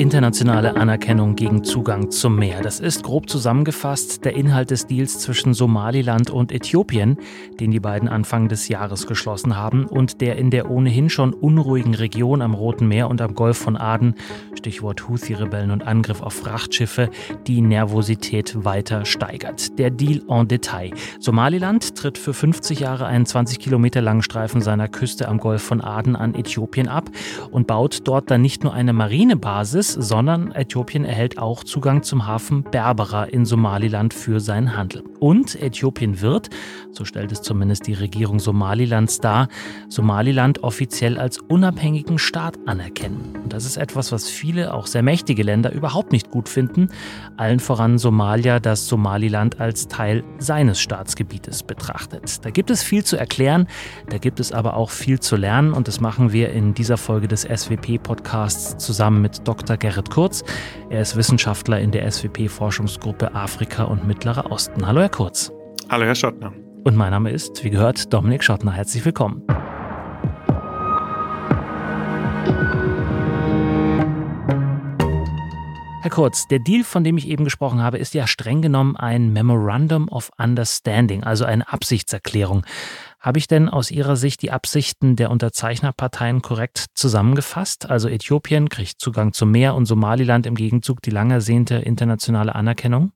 Internationale Anerkennung gegen Zugang zum Meer. Das ist grob zusammengefasst der Inhalt des Deals zwischen Somaliland und Äthiopien, den die beiden Anfang des Jahres geschlossen haben und der in der ohnehin schon unruhigen Region am Roten Meer und am Golf von Aden, Stichwort Houthi-Rebellen und Angriff auf Frachtschiffe, die Nervosität weiter steigert. Der Deal en Detail. Somaliland tritt für 50 Jahre einen 20 Kilometer langen Streifen seiner Küste am Golf von Aden an Äthiopien ab und baut dort dann nicht nur eine Marinebasis, sondern Äthiopien erhält auch Zugang zum Hafen Berbera in Somaliland für seinen Handel. Und Äthiopien wird, so stellt es zumindest die Regierung Somalilands dar, Somaliland offiziell als unabhängigen Staat anerkennen. Und das ist etwas, was viele, auch sehr mächtige Länder überhaupt nicht gut finden. Allen voran Somalia, das Somaliland als Teil seines Staatsgebietes betrachtet. Da gibt es viel zu erklären, da gibt es aber auch viel zu lernen und das machen wir in dieser Folge des SWP-Podcasts zusammen mit Dr. Gerrit Kurz. Er ist Wissenschaftler in der SWP-Forschungsgruppe Afrika und Mittlerer Osten. Hallo, Herr Kurz. Hallo, Herr Schottner. Und mein Name ist, wie gehört, Dominik Schottner. Herzlich willkommen. Herr Kurz, der Deal, von dem ich eben gesprochen habe, ist ja streng genommen ein Memorandum of Understanding, also eine Absichtserklärung. Habe ich denn aus Ihrer Sicht die Absichten der Unterzeichnerparteien korrekt zusammengefasst? Also Äthiopien kriegt Zugang zum Meer und Somaliland im Gegenzug die lang ersehnte internationale Anerkennung?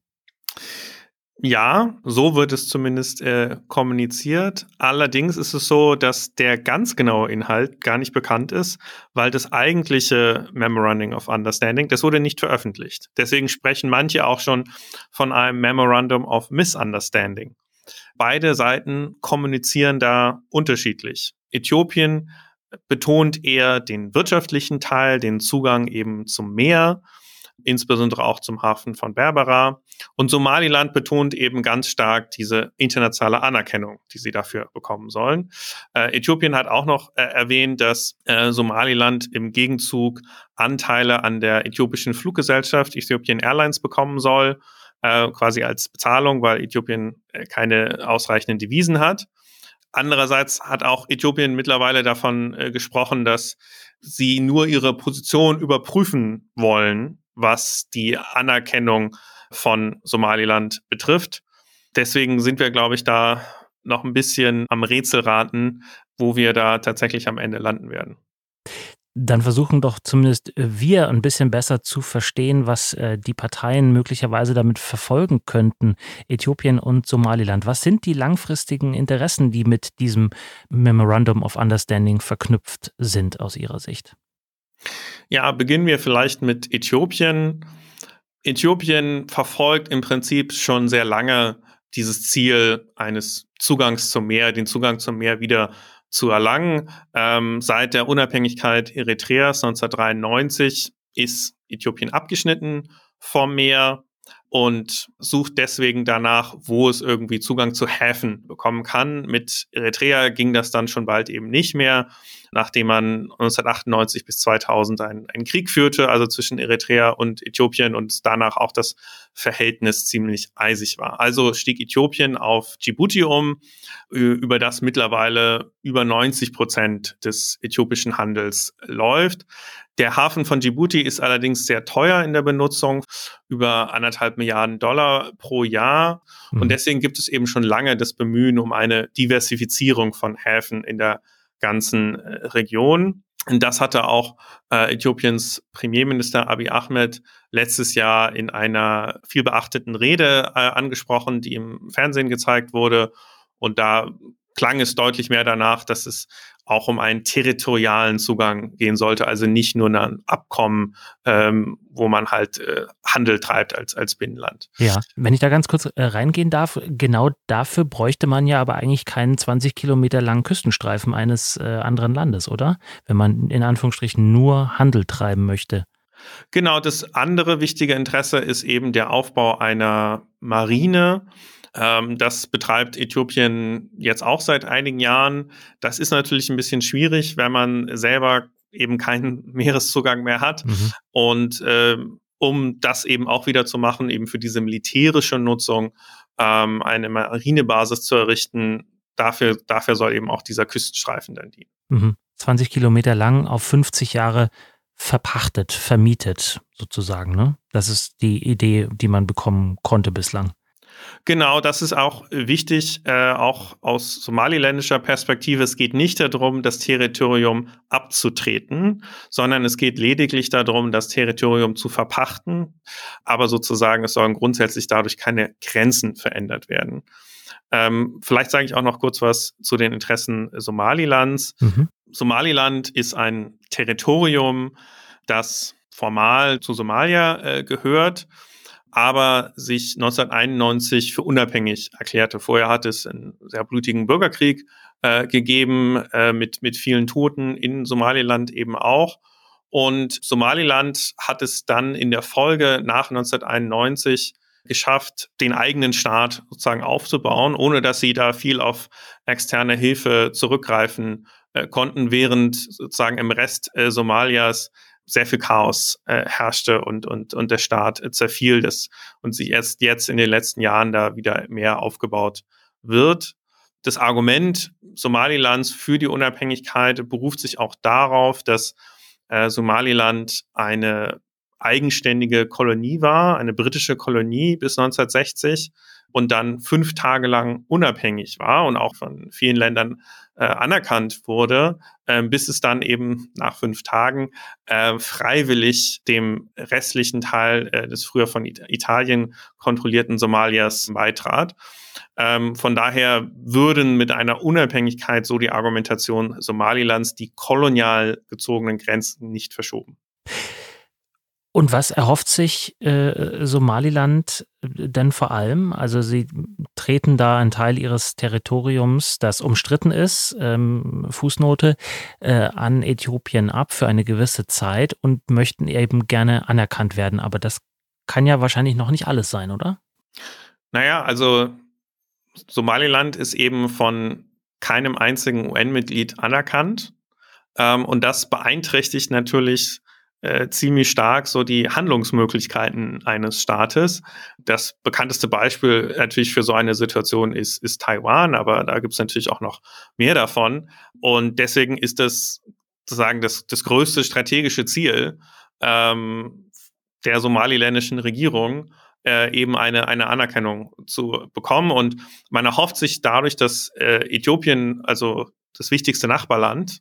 Ja, so wird es zumindest äh, kommuniziert. Allerdings ist es so, dass der ganz genaue Inhalt gar nicht bekannt ist, weil das eigentliche Memorandum of Understanding, das wurde nicht veröffentlicht. Deswegen sprechen manche auch schon von einem Memorandum of Misunderstanding. Beide Seiten kommunizieren da unterschiedlich. Äthiopien betont eher den wirtschaftlichen Teil, den Zugang eben zum Meer, insbesondere auch zum Hafen von Berbera. Und Somaliland betont eben ganz stark diese internationale Anerkennung, die sie dafür bekommen sollen. Äh, Äthiopien hat auch noch äh, erwähnt, dass äh, Somaliland im Gegenzug Anteile an der äthiopischen Fluggesellschaft Ethiopian Airlines bekommen soll äh, quasi als Bezahlung, weil Äthiopien äh, keine ausreichenden Devisen hat. Andererseits hat auch Äthiopien mittlerweile davon äh, gesprochen, dass sie nur ihre Position überprüfen wollen, was die Anerkennung von Somaliland betrifft. Deswegen sind wir, glaube ich, da noch ein bisschen am Rätselraten, wo wir da tatsächlich am Ende landen werden dann versuchen doch zumindest wir ein bisschen besser zu verstehen, was äh, die Parteien möglicherweise damit verfolgen könnten, Äthiopien und Somaliland. Was sind die langfristigen Interessen, die mit diesem Memorandum of Understanding verknüpft sind aus Ihrer Sicht? Ja, beginnen wir vielleicht mit Äthiopien. Äthiopien verfolgt im Prinzip schon sehr lange dieses Ziel eines Zugangs zum Meer, den Zugang zum Meer wieder zu erlangen. Ähm, seit der Unabhängigkeit Eritreas 1993 ist Äthiopien abgeschnitten vom Meer und sucht deswegen danach, wo es irgendwie Zugang zu Häfen bekommen kann. Mit Eritrea ging das dann schon bald eben nicht mehr nachdem man 1998 bis 2000 einen, einen Krieg führte, also zwischen Eritrea und Äthiopien und danach auch das Verhältnis ziemlich eisig war. Also stieg Äthiopien auf Djibouti um, über das mittlerweile über 90 Prozent des äthiopischen Handels läuft. Der Hafen von Djibouti ist allerdings sehr teuer in der Benutzung, über anderthalb Milliarden Dollar pro Jahr. Und deswegen gibt es eben schon lange das Bemühen um eine Diversifizierung von Häfen in der ganzen äh, Region. Und das hatte auch äh, Äthiopiens Premierminister Abiy Ahmed letztes Jahr in einer viel beachteten Rede äh, angesprochen, die im Fernsehen gezeigt wurde. Und da klang es deutlich mehr danach, dass es auch um einen territorialen Zugang gehen sollte, also nicht nur ein Abkommen, ähm, wo man halt äh, Handel treibt als, als Binnenland. Ja, wenn ich da ganz kurz äh, reingehen darf, genau dafür bräuchte man ja aber eigentlich keinen 20 Kilometer langen Küstenstreifen eines äh, anderen Landes, oder? Wenn man in Anführungsstrichen nur Handel treiben möchte. Genau, das andere wichtige Interesse ist eben der Aufbau einer Marine, ähm, das betreibt Äthiopien jetzt auch seit einigen Jahren. Das ist natürlich ein bisschen schwierig, wenn man selber eben keinen Meereszugang mehr hat. Mhm. Und äh, um das eben auch wieder zu machen, eben für diese militärische Nutzung ähm, eine Marinebasis zu errichten, dafür, dafür soll eben auch dieser Küstenstreifen dann dienen. Mhm. 20 Kilometer lang auf 50 Jahre verpachtet, vermietet sozusagen. Ne? Das ist die Idee, die man bekommen konnte bislang. Genau, das ist auch wichtig, äh, auch aus somaliländischer Perspektive. Es geht nicht darum, das Territorium abzutreten, sondern es geht lediglich darum, das Territorium zu verpachten. Aber sozusagen, es sollen grundsätzlich dadurch keine Grenzen verändert werden. Ähm, vielleicht sage ich auch noch kurz was zu den Interessen Somalilands. Mhm. Somaliland ist ein Territorium, das formal zu Somalia äh, gehört aber sich 1991 für unabhängig erklärte. Vorher hat es einen sehr blutigen Bürgerkrieg äh, gegeben, äh, mit, mit vielen Toten in Somaliland eben auch. Und Somaliland hat es dann in der Folge nach 1991 geschafft, den eigenen Staat sozusagen aufzubauen, ohne dass sie da viel auf externe Hilfe zurückgreifen äh, konnten, während sozusagen im Rest äh, Somalias sehr viel Chaos äh, herrschte und, und, und der Staat zerfiel das und sich erst jetzt in den letzten Jahren da wieder mehr aufgebaut wird. Das Argument Somalilands für die Unabhängigkeit beruft sich auch darauf, dass äh, Somaliland eine eigenständige Kolonie war, eine britische Kolonie bis 1960 und dann fünf Tage lang unabhängig war und auch von vielen Ländern äh, anerkannt wurde, äh, bis es dann eben nach fünf Tagen äh, freiwillig dem restlichen Teil äh, des früher von It Italien kontrollierten Somalias beitrat. Ähm, von daher würden mit einer Unabhängigkeit so die Argumentation Somalilands die kolonial gezogenen Grenzen nicht verschoben. Und was erhofft sich äh, Somaliland denn vor allem? Also sie treten da einen Teil ihres Territoriums, das umstritten ist, ähm, Fußnote, äh, an Äthiopien ab für eine gewisse Zeit und möchten eben gerne anerkannt werden. Aber das kann ja wahrscheinlich noch nicht alles sein, oder? Naja, also Somaliland ist eben von keinem einzigen UN-Mitglied anerkannt. Ähm, und das beeinträchtigt natürlich äh, ziemlich stark so die Handlungsmöglichkeiten eines Staates. Das bekannteste Beispiel natürlich für so eine Situation ist, ist Taiwan, aber da gibt es natürlich auch noch mehr davon. Und deswegen ist das sozusagen das, das größte strategische Ziel ähm, der somaliländischen Regierung, äh, eben eine, eine Anerkennung zu bekommen. Und man erhofft sich dadurch, dass äh, Äthiopien, also das wichtigste Nachbarland,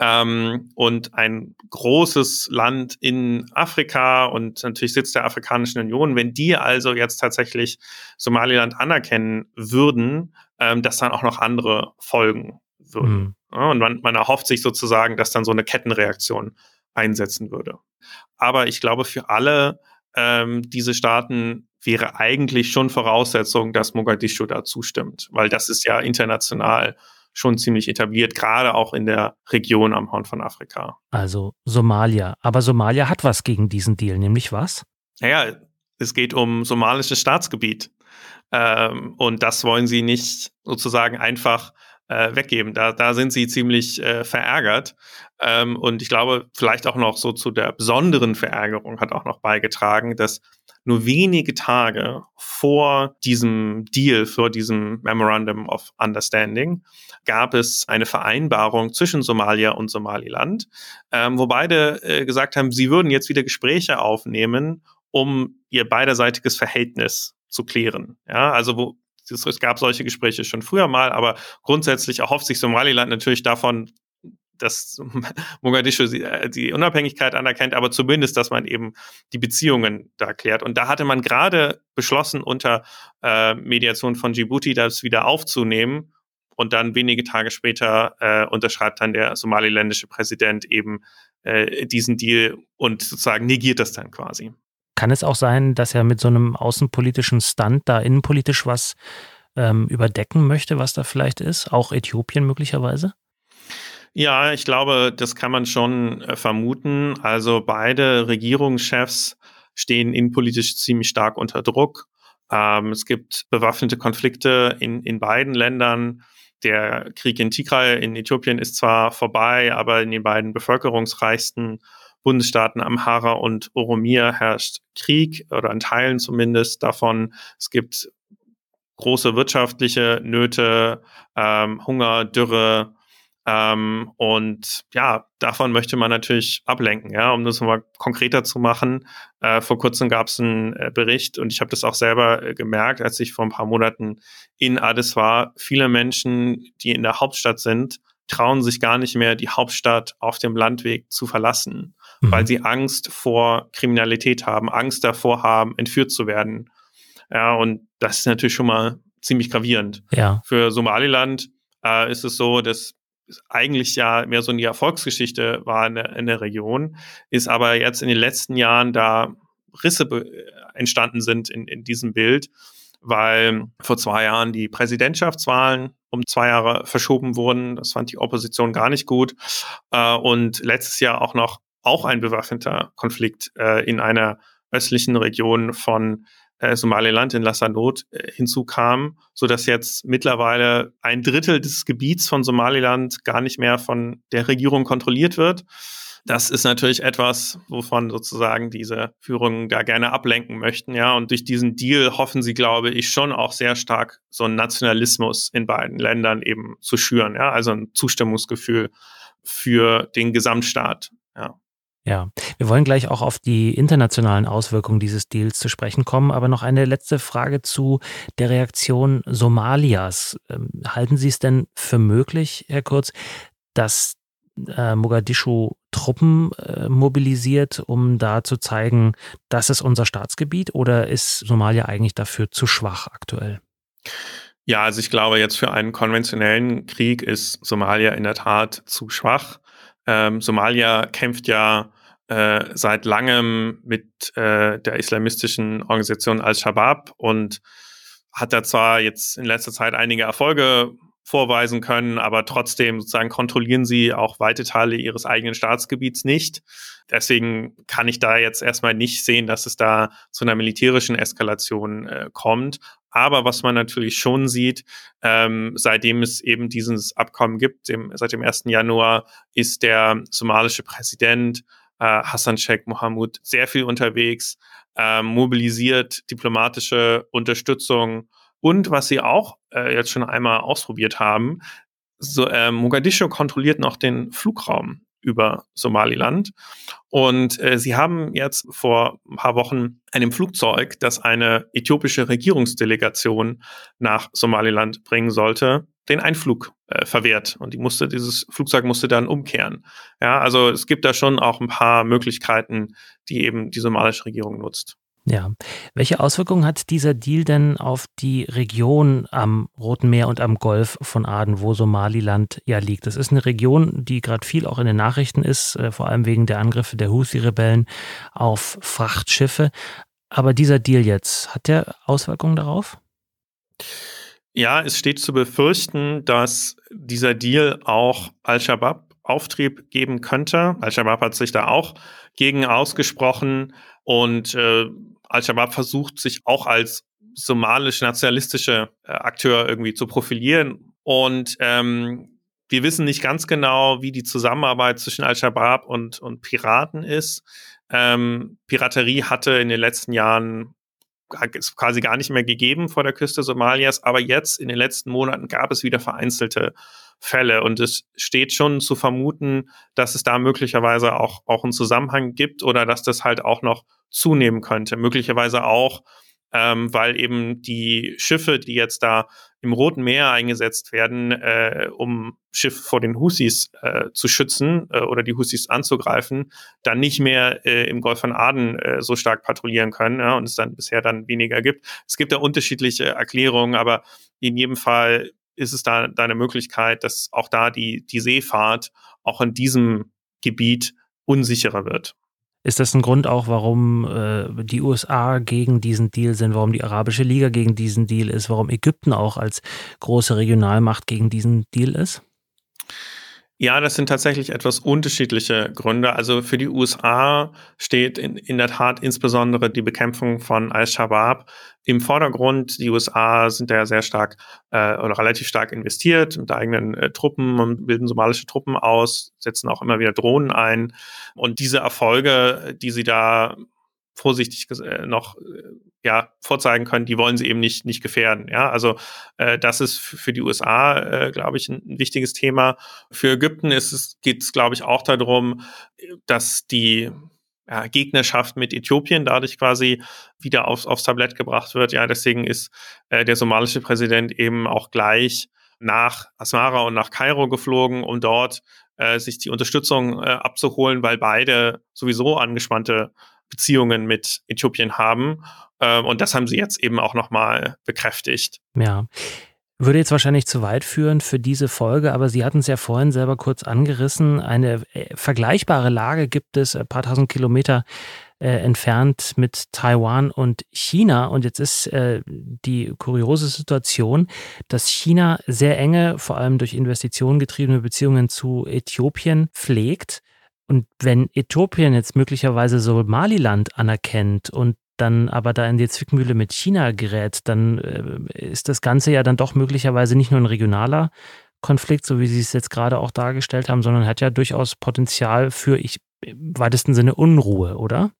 ähm, und ein großes Land in Afrika und natürlich Sitz der Afrikanischen Union, wenn die also jetzt tatsächlich Somaliland anerkennen würden, ähm, dass dann auch noch andere folgen würden. Mhm. Ja, und man, man erhofft sich sozusagen, dass dann so eine Kettenreaktion einsetzen würde. Aber ich glaube, für alle ähm, diese Staaten wäre eigentlich schon Voraussetzung, dass Mogadischu da zustimmt, weil das ist ja international schon ziemlich etabliert, gerade auch in der Region am Horn von Afrika. Also Somalia. Aber Somalia hat was gegen diesen Deal, nämlich was? Naja, es geht um somalisches Staatsgebiet. Ähm, und das wollen sie nicht sozusagen einfach äh, weggeben. Da, da sind sie ziemlich äh, verärgert. Ähm, und ich glaube, vielleicht auch noch so zu der besonderen Verärgerung hat auch noch beigetragen, dass nur wenige Tage vor diesem Deal, vor diesem Memorandum of Understanding, gab es eine Vereinbarung zwischen Somalia und Somaliland, ähm, wo beide äh, gesagt haben, sie würden jetzt wieder Gespräche aufnehmen, um ihr beiderseitiges Verhältnis zu klären. Ja, also wo es gab solche Gespräche schon früher mal, aber grundsätzlich erhofft sich Somaliland natürlich davon, dass Mogadischu äh, die Unabhängigkeit anerkennt, aber zumindest, dass man eben die Beziehungen da klärt. Und da hatte man gerade beschlossen, unter äh, Mediation von Djibouti das wieder aufzunehmen. Und dann wenige Tage später äh, unterschreibt dann der somaliländische Präsident eben äh, diesen Deal und sozusagen negiert das dann quasi. Kann es auch sein, dass er mit so einem außenpolitischen Stand da innenpolitisch was ähm, überdecken möchte, was da vielleicht ist? Auch Äthiopien möglicherweise? Ja, ich glaube, das kann man schon äh, vermuten. Also beide Regierungschefs stehen innenpolitisch ziemlich stark unter Druck. Ähm, es gibt bewaffnete Konflikte in, in beiden Ländern. Der Krieg in Tigray in Äthiopien ist zwar vorbei, aber in den beiden bevölkerungsreichsten Bundesstaaten Amhara und Oromia herrscht Krieg oder in Teilen zumindest davon. Es gibt große wirtschaftliche Nöte, ähm, Hunger, Dürre, Ähm, und ja, davon möchte man natürlich ablenken, ja, um das mal konkreter zu machen. Äh, vor kurzem gab es einen äh, Bericht und ich habe das auch selber äh, gemerkt, als ich vor ein paar Monaten in Addis war. Viele Menschen, die in der Hauptstadt sind, trauen sich gar nicht mehr, die Hauptstadt auf dem Landweg zu verlassen, mhm. weil sie Angst vor Kriminalität haben, Angst davor haben, entführt zu werden. Ja, und das ist natürlich schon mal ziemlich gravierend. Ja. Für Somaliland äh, ist es so, dass eigentlich ja mehr so eine Erfolgsgeschichte war in der, in der Region, ist aber jetzt in den letzten Jahren da Risse entstanden sind in, in diesem Bild, weil vor zwei Jahren die Präsidentschaftswahlen um zwei Jahre verschoben wurden. Das fand die Opposition gar nicht gut. Äh, und letztes Jahr auch noch auch ein bewaffneter Konflikt äh, in einer östlichen Region von äh, Somaliland in Lassanot äh, hinzukam, so dass jetzt mittlerweile ein Drittel des Gebiets von Somaliland gar nicht mehr von der Regierung kontrolliert wird. Das ist natürlich etwas, wovon sozusagen diese Führungen da gerne ablenken möchten, ja. Und durch diesen Deal hoffen sie, glaube ich, schon auch sehr stark so einen Nationalismus in beiden Ländern eben zu schüren, ja. Also ein Zustimmungsgefühl für den Gesamtstaat, ja. Ja, wir wollen gleich auch auf die internationalen Auswirkungen dieses Deals zu sprechen kommen, aber noch eine letzte Frage zu der Reaktion Somalias. Ähm, halten Sie es denn für möglich, Herr Kurz, dass äh, Mogadischu Truppen äh, mobilisiert, um da zu zeigen, das ist unser Staatsgebiet oder ist Somalia eigentlich dafür zu schwach aktuell? Ja, also ich glaube, jetzt für einen konventionellen Krieg ist Somalia in der Tat zu schwach. Ähm, Somalia kämpft ja äh, seit langem mit äh, der islamistischen Organisation Al-Shabaab und hat da zwar jetzt in letzter Zeit einige Erfolge vorweisen können, aber trotzdem sozusagen kontrollieren sie auch weite Teile ihres eigenen Staatsgebiets nicht. Deswegen kann ich da jetzt erstmal nicht sehen, dass es da zu einer militärischen Eskalation äh, kommt. Aber was man natürlich schon sieht, ähm, seitdem es eben dieses Abkommen gibt, dem, seit dem 1. Januar, ist der somalische Präsident äh, Hassan Sheikh Mohamud sehr viel unterwegs, äh, mobilisiert diplomatische Unterstützung und was sie auch äh, jetzt schon einmal ausprobiert haben, so, äh, Mogadischu kontrolliert noch den Flugraum über Somaliland. Und äh, sie haben jetzt vor ein paar Wochen einem Flugzeug, das eine äthiopische Regierungsdelegation nach Somaliland bringen sollte, den Einflug äh, verwehrt. Und die musste, dieses Flugzeug musste dann umkehren. Ja, also es gibt da schon auch ein paar Möglichkeiten, die eben die somalische Regierung nutzt. Ja. Welche Auswirkungen hat dieser Deal denn auf die Region am Roten Meer und am Golf von Aden, wo Somaliland ja liegt? Das ist eine Region, die gerade viel auch in den Nachrichten ist, äh, vor allem wegen der Angriffe der Houthi-Rebellen auf Frachtschiffe. Aber dieser Deal jetzt, hat der Auswirkungen darauf? Ja, es steht zu befürchten, dass dieser Deal auch Al-Shabaab Auftrieb geben könnte. Al-Shabaab hat sich da auch gegen ausgesprochen. Und äh, Al-Shabaab versucht sich auch als somalisch-nationalistische äh, Akteur irgendwie zu profilieren. Und ähm, wir wissen nicht ganz genau, wie die Zusammenarbeit zwischen Al-Shabaab und, und Piraten ist. Ähm, Piraterie hatte in den letzten Jahren es quasi gar nicht mehr gegeben vor der Küste Somalias, aber jetzt in den letzten Monaten gab es wieder vereinzelte Fälle und es steht schon zu vermuten, dass es da möglicherweise auch, auch einen Zusammenhang gibt oder dass das halt auch noch zunehmen könnte. Möglicherweise auch, ähm, weil eben die Schiffe, die jetzt da im Roten Meer eingesetzt werden, äh, um Schiffe vor den Husis äh, zu schützen äh, oder die Husis anzugreifen, dann nicht mehr äh, im Golf von Aden äh, so stark patrouillieren können ja, und es dann bisher dann weniger gibt. Es gibt da unterschiedliche Erklärungen, aber in jedem Fall ist es da, da eine Möglichkeit, dass auch da die, die Seefahrt auch in diesem Gebiet unsicherer wird. Ist das ein Grund auch, warum äh, die USA gegen diesen Deal sind, warum die Arabische Liga gegen diesen Deal ist, warum Ägypten auch als große Regionalmacht gegen diesen Deal ist? Ja, das sind tatsächlich etwas unterschiedliche Gründe. Also für die USA steht in, in der Tat insbesondere die Bekämpfung von Al-Shabaab im Vordergrund. Die USA sind da sehr stark äh, oder relativ stark investiert mit eigenen äh, Truppen und bilden somalische Truppen aus, setzen auch immer wieder Drohnen ein. Und diese Erfolge, die sie da vorsichtig äh, noch äh, ja vorzeigen können, die wollen sie eben nicht nicht gefährden. Ja, also äh, das ist für die USA, äh, glaube ich, ein, wichtiges Thema. Für Ägypten ist es geht es, glaube ich, auch darum, dass die ja, Gegnerschaft mit Äthiopien dadurch quasi wieder aufs, aufs Tablett gebracht wird. Ja, deswegen ist äh, der somalische Präsident eben auch gleich nach Asmara und nach Kairo geflogen, um dort äh, sich die Unterstützung äh, abzuholen, weil beide sowieso angespannte Beziehungen mit Äthiopien haben. Äh, und das haben sie jetzt eben auch nochmal bekräftigt. Ja. Würde jetzt wahrscheinlich zu weit führen für diese Folge, aber Sie hatten es ja vorhin selber kurz angerissen. Eine äh, vergleichbare Lage gibt es ein paar tausend Kilometer äh, entfernt mit Taiwan und China. Und jetzt ist äh, die kuriose Situation, dass China sehr enge, vor allem durch Investitionen getriebene Beziehungen zu Äthiopien pflegt. Und wenn Äthiopien jetzt möglicherweise Somaliland anerkennt und dann aber da in die Zwickmühle mit China gerät, dann äh, ist das Ganze ja dann doch möglicherweise nicht nur ein regionaler Konflikt, so wie Sie es jetzt gerade auch dargestellt haben, sondern hat ja durchaus Potenzial für, ich, im weitesten Sinne Unruhe, oder?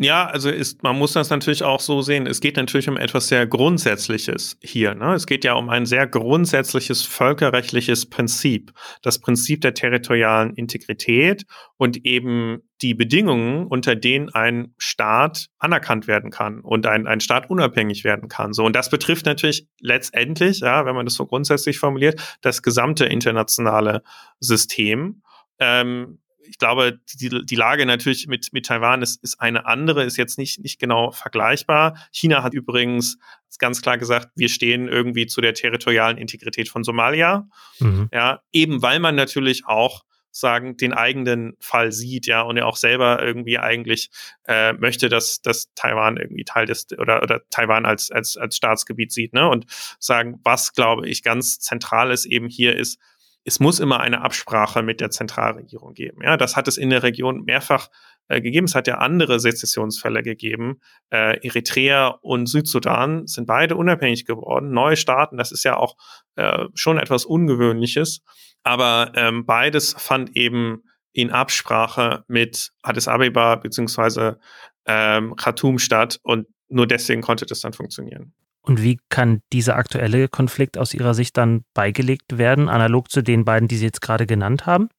Ja, also ist, man muss das natürlich auch so sehen. Es geht natürlich um etwas sehr Grundsätzliches hier. Ne? Es geht ja um ein sehr grundsätzliches völkerrechtliches Prinzip. Das Prinzip der territorialen Integrität und eben die Bedingungen, unter denen ein Staat anerkannt werden kann und ein, ein Staat unabhängig werden kann. So, und das betrifft natürlich letztendlich, ja, wenn man das so grundsätzlich formuliert, das gesamte internationale System. Ähm, ich glaube, die, die Lage natürlich mit, mit Taiwan ist, ist eine andere, ist jetzt nicht, nicht genau vergleichbar. China hat übrigens ganz klar gesagt, wir stehen irgendwie zu der territorialen Integrität von Somalia. Mhm. Ja, eben weil man natürlich auch sagen, den eigenen Fall sieht, ja, und er auch selber irgendwie eigentlich äh, möchte, dass, dass Taiwan irgendwie Teil des oder, oder Taiwan als, als, als Staatsgebiet sieht, ne? Und sagen, was glaube ich ganz zentral ist eben hier ist, es muss immer eine Absprache mit der Zentralregierung geben. Ja, das hat es in der Region mehrfach äh, gegeben. Es hat ja andere Sezessionsfälle gegeben. Äh, Eritrea und Südsudan sind beide unabhängig geworden. Neue Staaten, das ist ja auch äh, schon etwas Ungewöhnliches. Aber ähm, beides fand eben in Absprache mit Addis Abeba beziehungsweise ähm, Khartoum statt und nur deswegen konnte das dann funktionieren. Und wie kann dieser aktuelle Konflikt aus Ihrer Sicht dann beigelegt werden, analog zu den beiden, die Sie jetzt gerade genannt haben?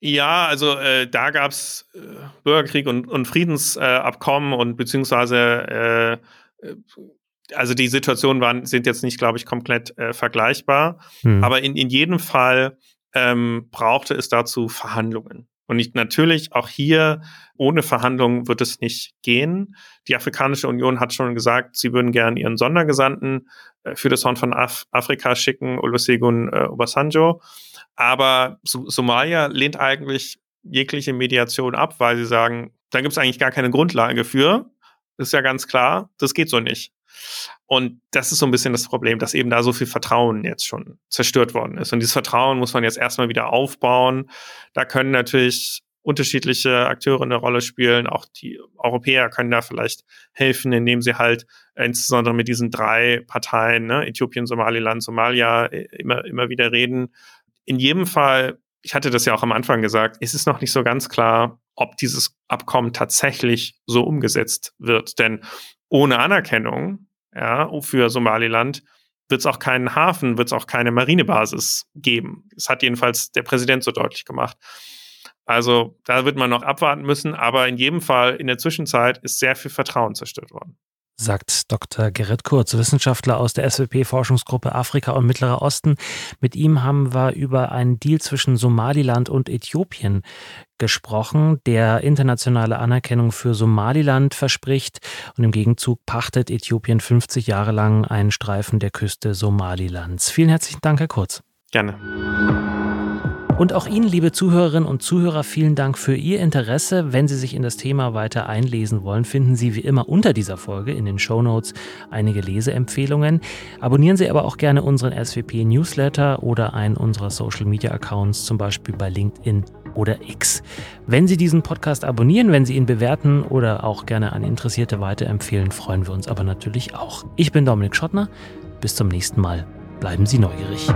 Ja, also äh, da gab es äh, Bürgerkrieg und, und Friedensabkommen äh, und beziehungsweise äh, äh, also die Situationen waren, sind jetzt nicht, glaube ich, komplett äh, vergleichbar. Hm. Aber in, in jedem Fall ähm, brauchte es dazu Verhandlungen. Und ich, natürlich auch hier ohne Verhandlungen wird es nicht gehen. Die Afrikanische Union hat schon gesagt, sie würden gern ihren Sondergesandten äh, für das Horn von Af Afrika schicken, Olusegun äh, Obasanjo. Aber so Somalia lehnt eigentlich jegliche Mediation ab, weil sie sagen, da gibt es eigentlich gar keine Grundlage für. Ist ja ganz klar, das geht so nicht. Und das ist so ein bisschen das Problem, dass eben da so viel Vertrauen jetzt schon zerstört worden ist. Und dieses Vertrauen muss man jetzt erstmal wieder aufbauen. Da können natürlich unterschiedliche Akteure eine Rolle spielen. Auch die Europäer können da vielleicht helfen, indem sie halt insbesondere mit diesen drei Parteien, ne, Äthiopien, Somaliland, Somalia, äh, immer, immer wieder reden. In jedem Fall, ich hatte das ja auch am Anfang gesagt, ist es noch nicht so ganz klar, ob dieses Abkommen tatsächlich so umgesetzt wird. Denn ohne Anerkennung ja, für Somaliland wird es auch keinen Hafen, wird es auch keine Marinebasis geben. Das hat jedenfalls der Präsident so deutlich gemacht. Also da wird man noch abwarten müssen, aber in jedem Fall in der Zwischenzeit ist sehr viel Vertrauen zerstört worden sagt Dr. Gerrit Kurz, Wissenschaftler aus der SWP-Forschungsgruppe Afrika und Mittlerer Osten. Mit ihm haben wir über einen Deal zwischen Somaliland und Äthiopien gesprochen, der internationale Anerkennung für Somaliland verspricht und im Gegenzug pachtet Äthiopien 50 Jahre lang einen Streifen der Küste Somalilands. Vielen herzlichen Dank, Herr Kurz. Gerne. Und auch Ihnen, liebe Zuhörerinnen und Zuhörer, vielen Dank für Ihr Interesse. Wenn Sie sich in das Thema weiter einlesen wollen, finden Sie wie immer unter dieser Folge in den Show Notes einige Leseempfehlungen. Abonnieren Sie aber auch gerne unseren SWP Newsletter oder einen unserer Social Media Accounts, zum Beispiel bei LinkedIn oder X. Wenn Sie diesen Podcast abonnieren, wenn Sie ihn bewerten oder auch gerne an Interessierte weiterempfehlen, freuen wir uns aber natürlich auch. Ich bin Dominik Schottner. Bis zum nächsten Mal. Bleiben Sie neugierig.